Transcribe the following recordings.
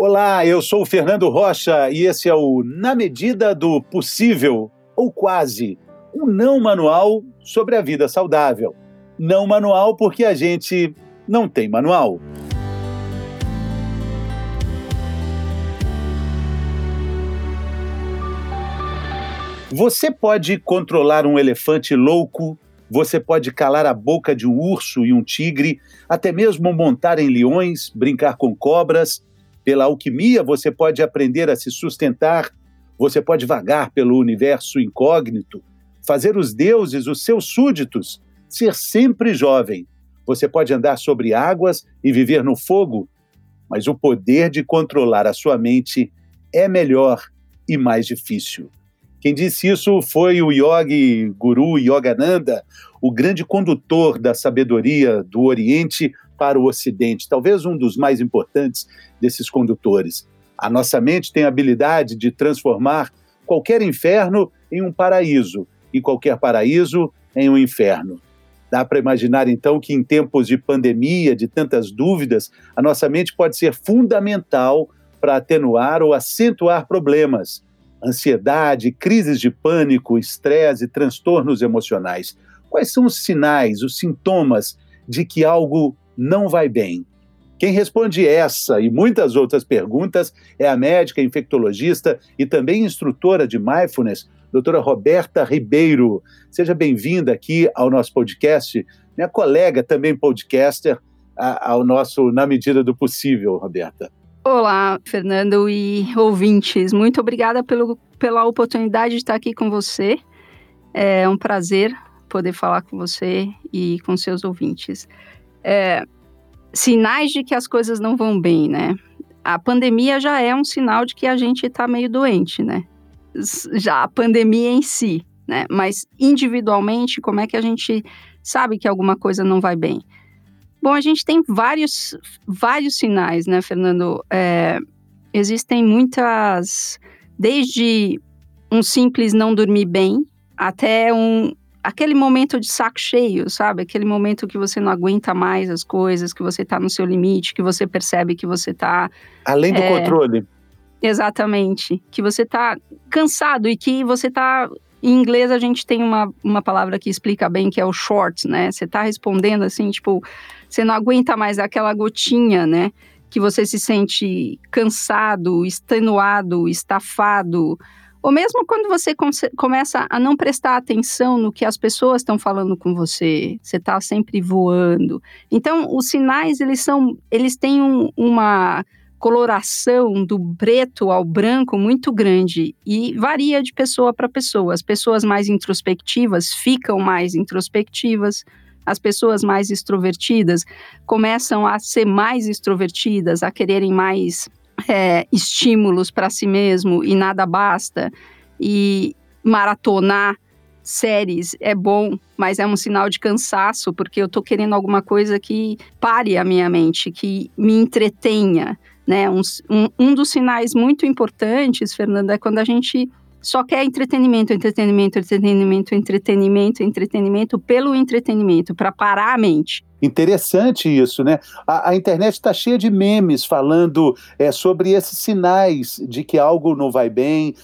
Olá, eu sou o Fernando Rocha e esse é o Na Medida do Possível, ou quase, um não manual sobre a vida saudável. Não manual porque a gente não tem manual. Você pode controlar um elefante louco, você pode calar a boca de um urso e um tigre, até mesmo montar em leões, brincar com cobras pela alquimia, você pode aprender a se sustentar, você pode vagar pelo universo incógnito, fazer os deuses, os seus súditos, ser sempre jovem. Você pode andar sobre águas e viver no fogo, mas o poder de controlar a sua mente é melhor e mais difícil. Quem disse isso foi o yogi guru Yogananda, o grande condutor da sabedoria do Oriente para o Ocidente, talvez um dos mais importantes desses condutores. A nossa mente tem a habilidade de transformar qualquer inferno em um paraíso e qualquer paraíso em um inferno. Dá para imaginar então que em tempos de pandemia, de tantas dúvidas, a nossa mente pode ser fundamental para atenuar ou acentuar problemas, ansiedade, crises de pânico, estresse transtornos emocionais. Quais são os sinais, os sintomas de que algo não vai bem? Quem responde essa e muitas outras perguntas é a médica infectologista e também instrutora de mindfulness, doutora Roberta Ribeiro. Seja bem-vinda aqui ao nosso podcast, minha colega também podcaster, ao nosso Na Medida do Possível, Roberta. Olá, Fernando e ouvintes. Muito obrigada pelo, pela oportunidade de estar aqui com você. É um prazer poder falar com você e com seus ouvintes. É, sinais de que as coisas não vão bem, né? A pandemia já é um sinal de que a gente está meio doente, né? Já a pandemia em si, né? Mas individualmente, como é que a gente sabe que alguma coisa não vai bem? Bom, a gente tem vários, vários sinais, né, Fernando? É, existem muitas, desde um simples não dormir bem até um, aquele momento de saco cheio, sabe? Aquele momento que você não aguenta mais as coisas, que você está no seu limite, que você percebe que você está além do é, controle. Exatamente, que você está cansado e que você está em inglês a gente tem uma, uma palavra que explica bem que é o short, né? Você está respondendo assim, tipo, você não aguenta mais aquela gotinha, né? Que você se sente cansado, extenuado, estafado, ou mesmo quando você começa a não prestar atenção no que as pessoas estão falando com você, você está sempre voando. Então, os sinais, eles são, eles têm um, uma coloração do preto ao branco muito grande e varia de pessoa para pessoa. As pessoas mais introspectivas ficam mais introspectivas, as pessoas mais extrovertidas começam a ser mais extrovertidas, a quererem mais é, estímulos para si mesmo e nada basta. E maratonar séries é bom, mas é um sinal de cansaço, porque eu estou querendo alguma coisa que pare a minha mente, que me entretenha. Né? Um, um, um dos sinais muito importantes, Fernanda, é quando a gente só quer entretenimento, entretenimento, entretenimento, entretenimento, entretenimento pelo entretenimento, para parar a mente. Interessante isso, né? A, a internet está cheia de memes falando é, sobre esses sinais de que algo não vai bem,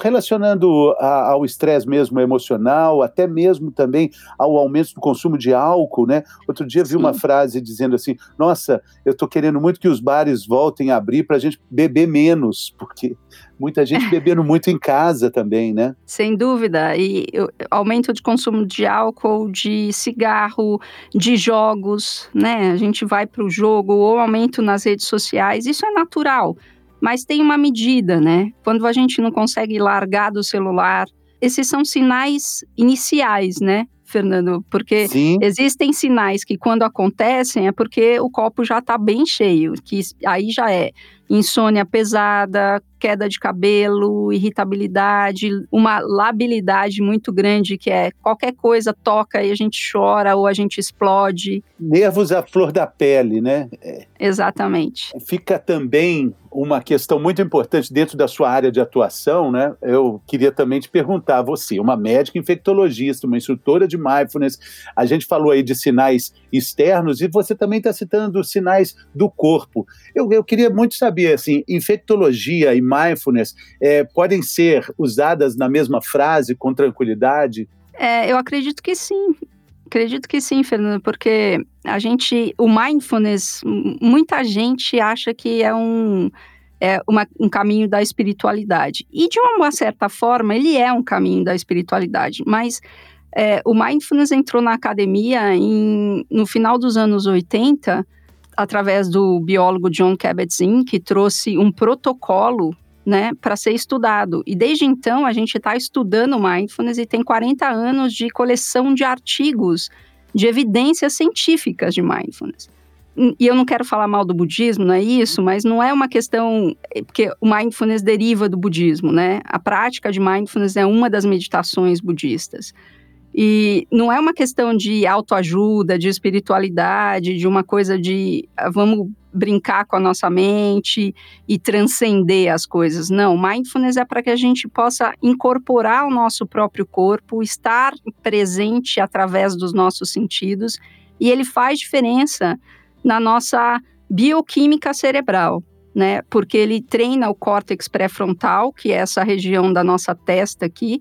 relacionando a, ao estresse mesmo emocional, até mesmo também ao aumento do consumo de álcool, né? Outro dia Sim. vi uma frase dizendo assim: Nossa, eu estou querendo muito que os bares voltem a abrir para a gente beber menos, porque muita gente bebendo muito em casa também, né? Sem dúvida. E aumento de consumo de álcool, de cigarro, de jogos jogos, né? A gente vai para o jogo ou aumento nas redes sociais, isso é natural, mas tem uma medida, né? Quando a gente não consegue largar do celular, esses são sinais iniciais, né? Fernando, porque Sim. existem sinais que quando acontecem é porque o copo já está bem cheio, que aí já é insônia pesada, queda de cabelo, irritabilidade, uma labilidade muito grande que é qualquer coisa toca e a gente chora ou a gente explode. Nervos à flor da pele, né? Exatamente. Fica também uma questão muito importante dentro da sua área de atuação, né? Eu queria também te perguntar, você, uma médica infectologista, uma instrutora de mindfulness, a gente falou aí de sinais externos e você também está citando sinais do corpo. Eu, eu queria muito saber, assim, infectologia e mindfulness é, podem ser usadas na mesma frase com tranquilidade? É, eu acredito que sim. Acredito que sim, Fernando, porque a gente, o mindfulness, muita gente acha que é um, é uma, um caminho da espiritualidade. E de uma certa forma, ele é um caminho da espiritualidade, mas é, o mindfulness entrou na academia em, no final dos anos 80, através do biólogo John Kabat-Zinn, que trouxe um protocolo né, para ser estudado. E desde então a gente está estudando mindfulness e tem 40 anos de coleção de artigos de evidências científicas de mindfulness. E eu não quero falar mal do budismo, não é isso, mas não é uma questão. É, porque o mindfulness deriva do budismo, né? A prática de mindfulness é uma das meditações budistas. E não é uma questão de autoajuda, de espiritualidade, de uma coisa de ah, vamos brincar com a nossa mente e transcender as coisas. Não, mindfulness é para que a gente possa incorporar o nosso próprio corpo, estar presente através dos nossos sentidos, e ele faz diferença na nossa bioquímica cerebral. Né, porque ele treina o córtex pré-frontal, que é essa região da nossa testa aqui,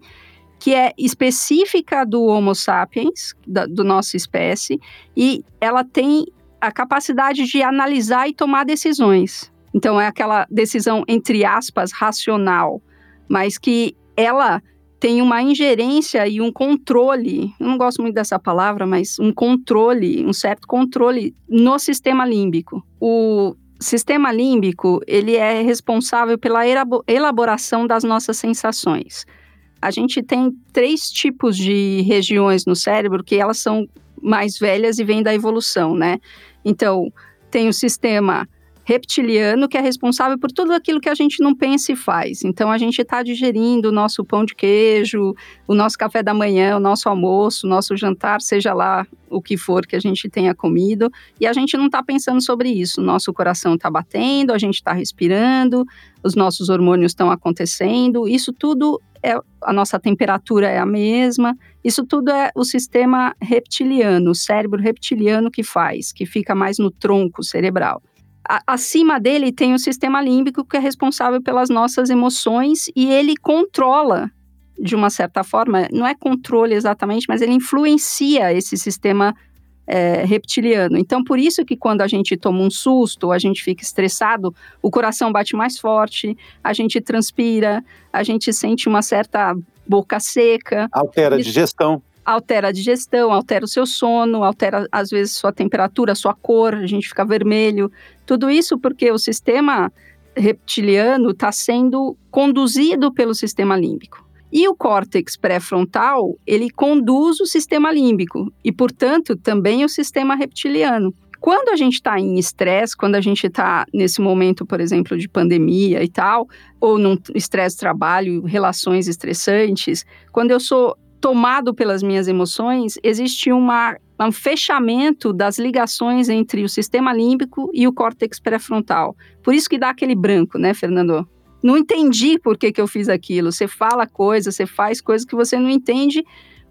que é específica do Homo sapiens, da do nossa espécie, e ela tem a capacidade de analisar e tomar decisões. Então, é aquela decisão, entre aspas, racional, mas que ela tem uma ingerência e um controle, eu não gosto muito dessa palavra, mas um controle, um certo controle no sistema límbico. O sistema límbico, ele é responsável pela elaboração das nossas sensações a gente tem três tipos de regiões no cérebro que elas são mais velhas e vêm da evolução, né? Então, tem o sistema reptiliano, que é responsável por tudo aquilo que a gente não pensa e faz. Então, a gente está digerindo o nosso pão de queijo, o nosso café da manhã, o nosso almoço, o nosso jantar, seja lá o que for que a gente tenha comido, e a gente não está pensando sobre isso. Nosso coração está batendo, a gente está respirando, os nossos hormônios estão acontecendo, isso tudo é a nossa temperatura é a mesma. Isso tudo é o sistema reptiliano, o cérebro reptiliano que faz, que fica mais no tronco cerebral acima dele tem o sistema límbico, que é responsável pelas nossas emoções e ele controla, de uma certa forma, não é controle exatamente, mas ele influencia esse sistema é, reptiliano. Então, por isso que quando a gente toma um susto, a gente fica estressado, o coração bate mais forte, a gente transpira, a gente sente uma certa boca seca. Altera a digestão altera a digestão, altera o seu sono, altera às vezes sua temperatura, sua cor, a gente fica vermelho. Tudo isso porque o sistema reptiliano está sendo conduzido pelo sistema límbico. E o córtex pré-frontal, ele conduz o sistema límbico e, portanto, também o sistema reptiliano. Quando a gente está em estresse, quando a gente está nesse momento, por exemplo, de pandemia e tal, ou num estresse trabalho, relações estressantes, quando eu sou tomado pelas minhas emoções, existe uma, um fechamento das ligações entre o sistema límbico e o córtex pré-frontal. Por isso que dá aquele branco, né, Fernando? Não entendi por que, que eu fiz aquilo. Você fala coisas, você faz coisas que você não entende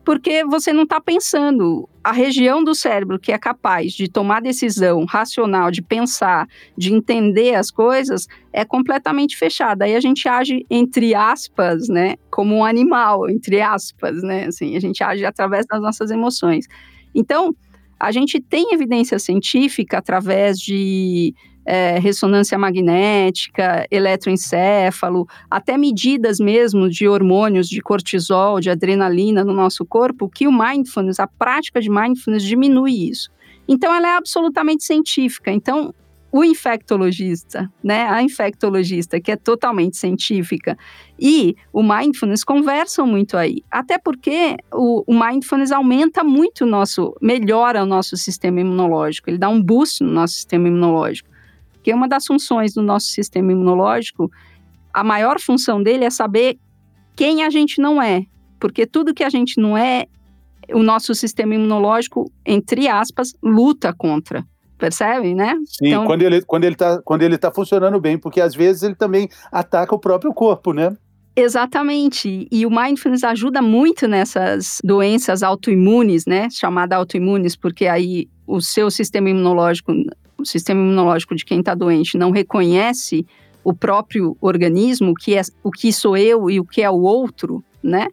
porque você não está pensando. A região do cérebro que é capaz de tomar decisão racional, de pensar, de entender as coisas, é completamente fechada. Aí a gente age, entre aspas, né, como um animal, entre aspas, né, assim, a gente age através das nossas emoções. Então, a gente tem evidência científica através de é, ressonância magnética, eletroencefalo, até medidas mesmo de hormônios, de cortisol, de adrenalina no nosso corpo, que o mindfulness, a prática de mindfulness diminui isso. Então, ela é absolutamente científica. Então, o infectologista, né, a infectologista, que é totalmente científica, e o mindfulness conversam muito aí. Até porque o, o, mindfulness aumenta muito o nosso, melhora o nosso sistema imunológico, ele dá um boost no nosso sistema imunológico. Porque uma das funções do nosso sistema imunológico, a maior função dele é saber quem a gente não é. Porque tudo que a gente não é, o nosso sistema imunológico, entre aspas, luta contra. percebe, né? Sim, então... quando ele quando ele está quando ele tá funcionando bem, porque às vezes ele também ataca o próprio corpo, né? Exatamente. E o mindfulness ajuda muito nessas doenças autoimunes, né? Chamada autoimunes, porque aí o seu sistema imunológico, o sistema imunológico de quem está doente não reconhece o próprio organismo, o que é o que sou eu e o que é o outro, né?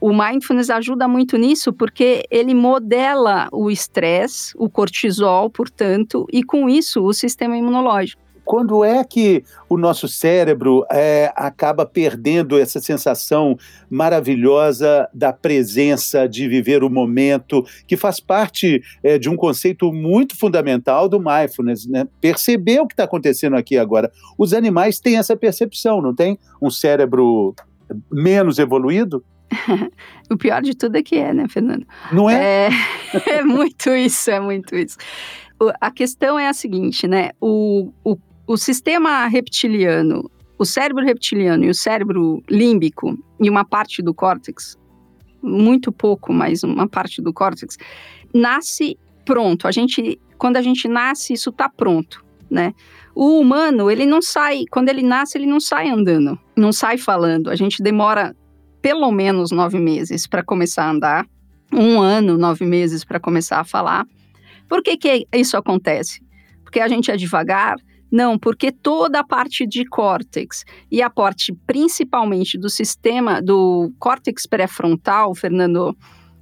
O mindfulness ajuda muito nisso porque ele modela o estresse, o cortisol, portanto, e com isso o sistema imunológico. Quando é que o nosso cérebro é, acaba perdendo essa sensação maravilhosa da presença, de viver o momento, que faz parte é, de um conceito muito fundamental do mindfulness, né? Perceber o que está acontecendo aqui agora. Os animais têm essa percepção, não tem? Um cérebro menos evoluído? o pior de tudo é que é, né, Fernando? Não é? É, é muito isso, é muito isso. A questão é a seguinte, né? O, o, o sistema reptiliano, o cérebro reptiliano e o cérebro límbico e uma parte do córtex, muito pouco, mas uma parte do córtex, nasce pronto. A gente, quando a gente nasce, isso está pronto, né? O humano, ele não sai, quando ele nasce, ele não sai andando, não sai falando. A gente demora pelo menos nove meses para começar a andar, um ano, nove meses para começar a falar. Por que, que isso acontece? Porque a gente é devagar? Não, porque toda a parte de córtex e a parte principalmente do sistema do córtex pré-frontal, Fernando,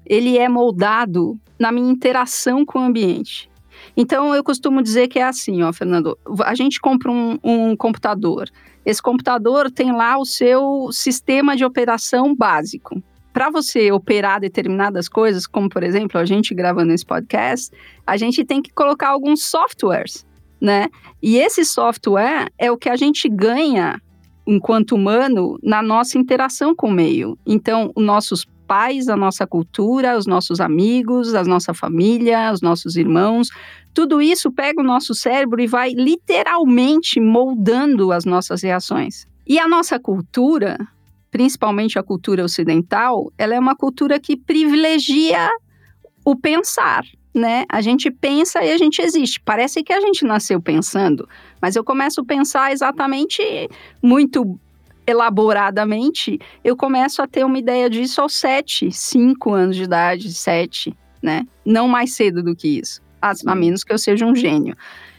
ele é moldado na minha interação com o ambiente. Então, eu costumo dizer que é assim, ó, Fernando. A gente compra um, um computador. Esse computador tem lá o seu sistema de operação básico. Para você operar determinadas coisas, como por exemplo a gente gravando esse podcast, a gente tem que colocar alguns softwares, né? E esse software é o que a gente ganha enquanto humano na nossa interação com o meio. Então, os nossos pais, a nossa cultura, os nossos amigos, a nossa família, os nossos irmãos, tudo isso pega o nosso cérebro e vai literalmente moldando as nossas reações. E a nossa cultura, principalmente a cultura ocidental, ela é uma cultura que privilegia o pensar, né? A gente pensa e a gente existe. Parece que a gente nasceu pensando, mas eu começo a pensar exatamente muito elaboradamente, eu começo a ter uma ideia disso aos 7, 5 anos de idade, 7, né? Não mais cedo do que isso, a, a menos que eu seja um gênio.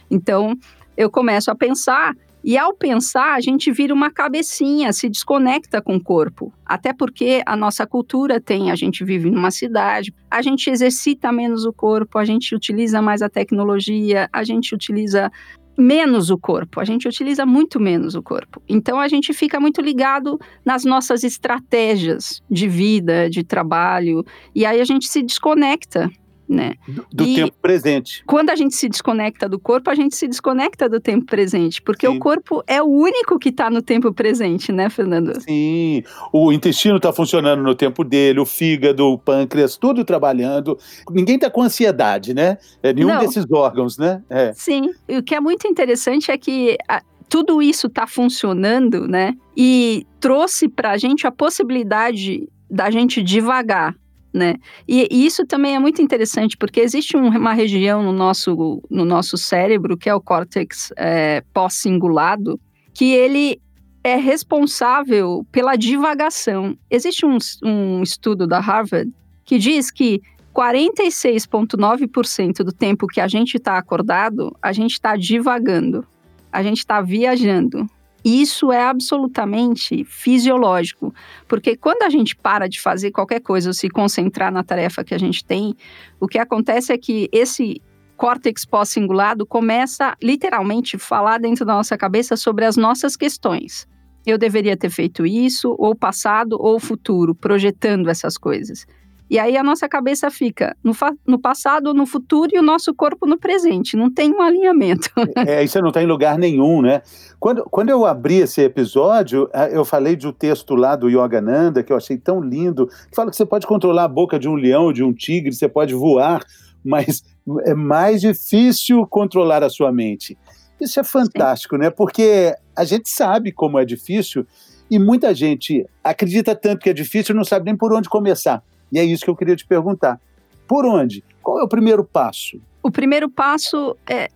Então, eu começo a pensar e ao pensar, a gente vira uma cabecinha, se desconecta com o corpo. Até porque a nossa cultura tem, a gente vive numa cidade, a gente exercita menos o corpo, a gente utiliza mais a tecnologia, a gente utiliza menos o corpo, a gente utiliza muito menos o corpo. Então a gente fica muito ligado nas nossas estratégias de vida, de trabalho, e aí a gente se desconecta né? Do, do tempo presente. Quando a gente se desconecta do corpo, a gente se desconecta do tempo presente, porque Sim. o corpo é o único que está no tempo presente, né, Fernando? Sim, o intestino está funcionando no tempo dele, o fígado, o pâncreas, tudo trabalhando. Ninguém está com ansiedade, né? É, nenhum Não. desses órgãos, né? É. Sim, e o que é muito interessante é que a, tudo isso está funcionando, né? E trouxe para a gente a possibilidade da gente devagar, né? E, e, isso também é muito interessante, porque existe um, uma região no nosso, no nosso cérebro, que é o córtex é, pós-cingulado, que ele é responsável pela divagação. Existe um, um estudo da Harvard que diz que 46,9% do tempo que a gente está acordado, a gente está divagando, a gente está viajando. Isso é absolutamente fisiológico, porque quando a gente para de fazer qualquer coisa ou se concentrar na tarefa que a gente tem, o que acontece é que esse córtex pós-cingulado começa literalmente falar dentro da nossa cabeça sobre as nossas questões. Eu deveria ter feito isso, ou passado, ou futuro, projetando essas coisas. E aí a nossa cabeça fica no, no passado, no futuro e o nosso corpo no presente. Não tem um alinhamento. É, isso não está em lugar nenhum, né? Quando, quando eu abri esse episódio, eu falei de um texto lá do Yogananda, que eu achei tão lindo, que fala que você pode controlar a boca de um leão, de um tigre, você pode voar, mas é mais difícil controlar a sua mente. Isso é fantástico, Sim. né? Porque a gente sabe como é difícil e muita gente acredita tanto que é difícil e não sabe nem por onde começar. E é isso que eu queria te perguntar. Por onde? Qual é o primeiro passo? O primeiro passo é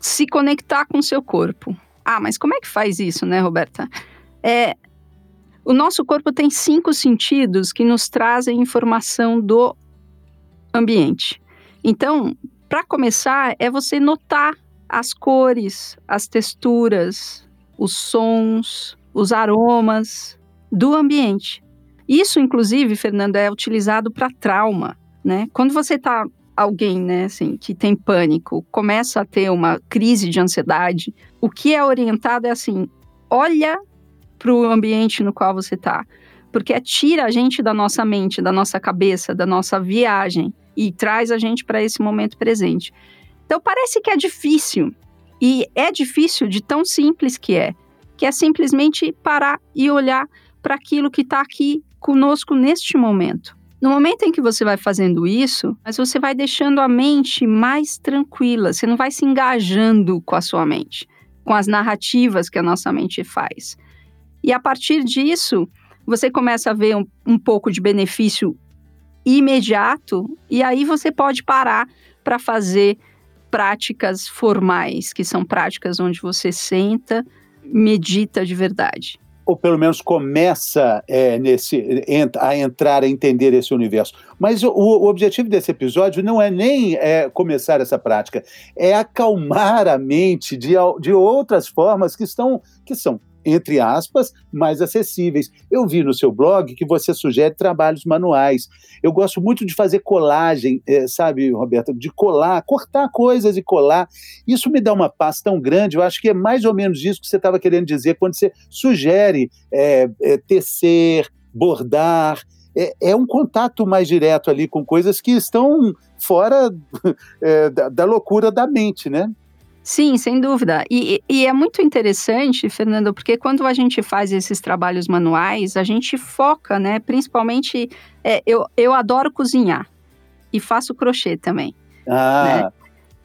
se conectar com o seu corpo. Ah, mas como é que faz isso, né, Roberta? É, o nosso corpo tem cinco sentidos que nos trazem informação do ambiente. Então, para começar, é você notar as cores, as texturas, os sons, os aromas do ambiente. Isso, inclusive, Fernanda, é utilizado para trauma, né? Quando você está alguém, né, assim, que tem pânico, começa a ter uma crise de ansiedade, o que é orientado é assim: olha para o ambiente no qual você está, porque tira a gente da nossa mente, da nossa cabeça, da nossa viagem e traz a gente para esse momento presente. Então parece que é difícil e é difícil de tão simples que é, que é simplesmente parar e olhar para aquilo que está aqui conosco neste momento. No momento em que você vai fazendo isso, mas você vai deixando a mente mais tranquila, você não vai se engajando com a sua mente, com as narrativas que a nossa mente faz. E a partir disso, você começa a ver um, um pouco de benefício imediato, e aí você pode parar para fazer práticas formais, que são práticas onde você senta, medita de verdade ou pelo menos começa é, nesse, a entrar a entender esse universo. Mas o, o objetivo desse episódio não é nem é, começar essa prática, é acalmar a mente de, de outras formas que, estão, que são entre aspas, mais acessíveis. Eu vi no seu blog que você sugere trabalhos manuais. Eu gosto muito de fazer colagem, é, sabe, Roberta, de colar, cortar coisas e colar. Isso me dá uma paz tão grande. Eu acho que é mais ou menos isso que você estava querendo dizer quando você sugere é, é, tecer, bordar. É, é, um contato mais direto ali com coisas que estão fora da, da loucura da mente, né? Sim, sem dúvida. E, e, é muito interessante, Fernando, porque quando a gente faz esses trabalhos manuais, a gente foca, né? Principalmente, é, eu, eu adoro cozinhar e faço crochê também. Ah. Né?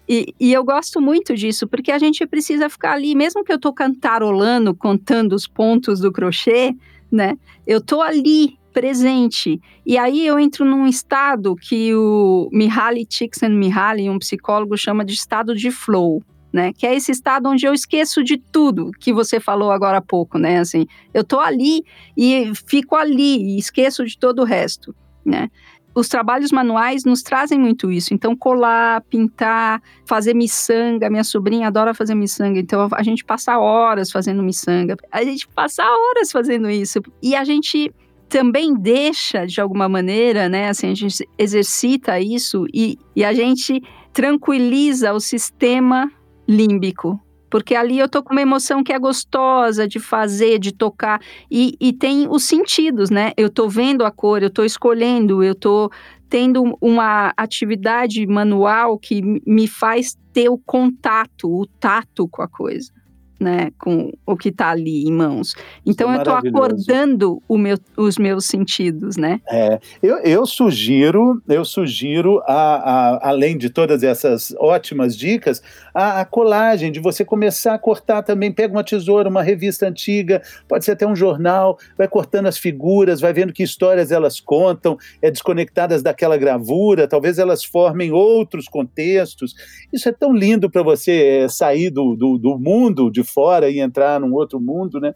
E, e, eu gosto muito disso, porque a gente precisa ficar ali, mesmo que eu estou cantarolando, contando os pontos do crochê, né? Eu estou ali presente. E aí eu entro num estado que o Mihaly Csikszentmihalyi, um psicólogo, chama de estado de flow né? Que é esse estado onde eu esqueço de tudo que você falou agora há pouco, né? Assim, eu tô ali e fico ali e esqueço de todo o resto, né? Os trabalhos manuais nos trazem muito isso. Então, colar, pintar, fazer miçanga. Minha sobrinha adora fazer miçanga. Então, a gente passa horas fazendo miçanga. A gente passa horas fazendo isso. E a gente também deixa, de alguma maneira, né? Assim, a gente exercita isso e, e a gente tranquiliza o sistema límbico. Porque ali eu tô com uma emoção que é gostosa de fazer, de tocar. E, e tem os sentidos, né? Eu tô vendo a cor, eu tô escolhendo, eu tô tendo uma atividade manual que me faz ter o contato, o tato com a coisa né, com o que está ali em mãos. Então é eu estou acordando meu, os meus sentidos, né? É, eu, eu sugiro, eu sugiro a, a, além de todas essas ótimas dicas, a, a, colagem de você começar a cortar também. Pega uma tesoura, uma revista antiga, pode ser até um jornal, vai cortando as figuras, vai vendo que histórias elas contam, é desconectadas daquela gravura, talvez elas formem outros contextos. Isso é tão lindo para você é, sair do, do, do mundo de fora e entrar num outro mundo, né?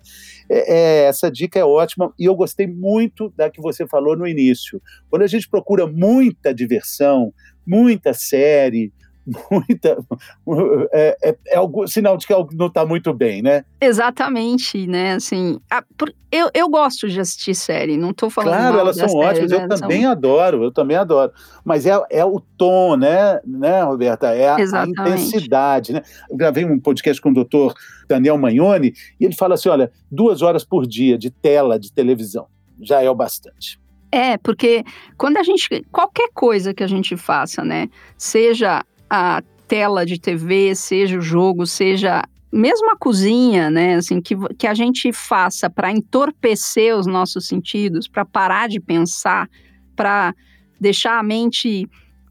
É, é, essa dica é ótima e eu gostei muito da que você falou no início. Quando a gente procura muita diversão, muita série, muita. É, é, é algum sinal de que algo não está muito bem, né? Exatamente, né? Assim, a, por, eu, eu gosto de assistir série, não estou falando. Claro, elas são série, ótimas, né? eu também são... adoro, eu também adoro. Mas é, é o tom, né, né, Roberta? É a, a intensidade, né? Eu gravei um podcast com o doutor Daniel Magnoni e ele fala assim: olha, duas horas por dia de tela de televisão já é o bastante. É, porque quando a gente. Qualquer coisa que a gente faça, né? Seja a tela de TV, seja o jogo, seja mesmo a cozinha, né, assim, que, que a gente faça para entorpecer os nossos sentidos, para parar de pensar, para deixar a mente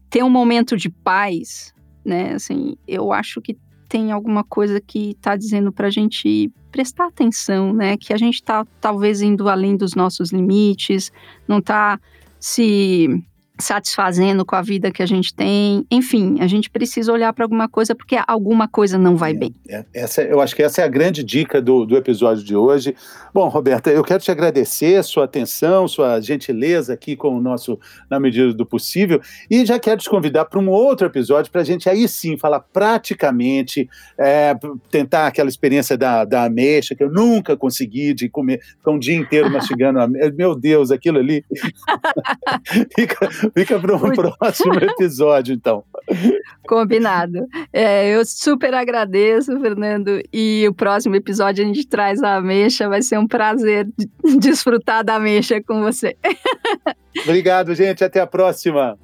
ter um momento de paz, né, assim, eu acho que tem alguma coisa que está dizendo para a gente prestar atenção, né, que a gente está talvez indo além dos nossos limites, não está se satisfazendo com a vida que a gente tem. Enfim, a gente precisa olhar para alguma coisa porque alguma coisa não vai é, bem. É, essa, eu acho que essa é a grande dica do, do episódio de hoje. Bom, Roberta, eu quero te agradecer sua atenção, sua gentileza aqui com o nosso Na Medida do Possível e já quero te convidar para um outro episódio para a gente aí sim falar praticamente, é, tentar aquela experiência da, da ameixa que eu nunca consegui de comer, ficar um dia inteiro mastigando ameixa. Meu Deus, aquilo ali. fica, Fica para um próximo episódio, então. Combinado. É, eu super agradeço, Fernando. E o próximo episódio a gente traz a ameixa. Vai ser um prazer desfrutar da ameixa com você. Obrigado, gente. Até a próxima.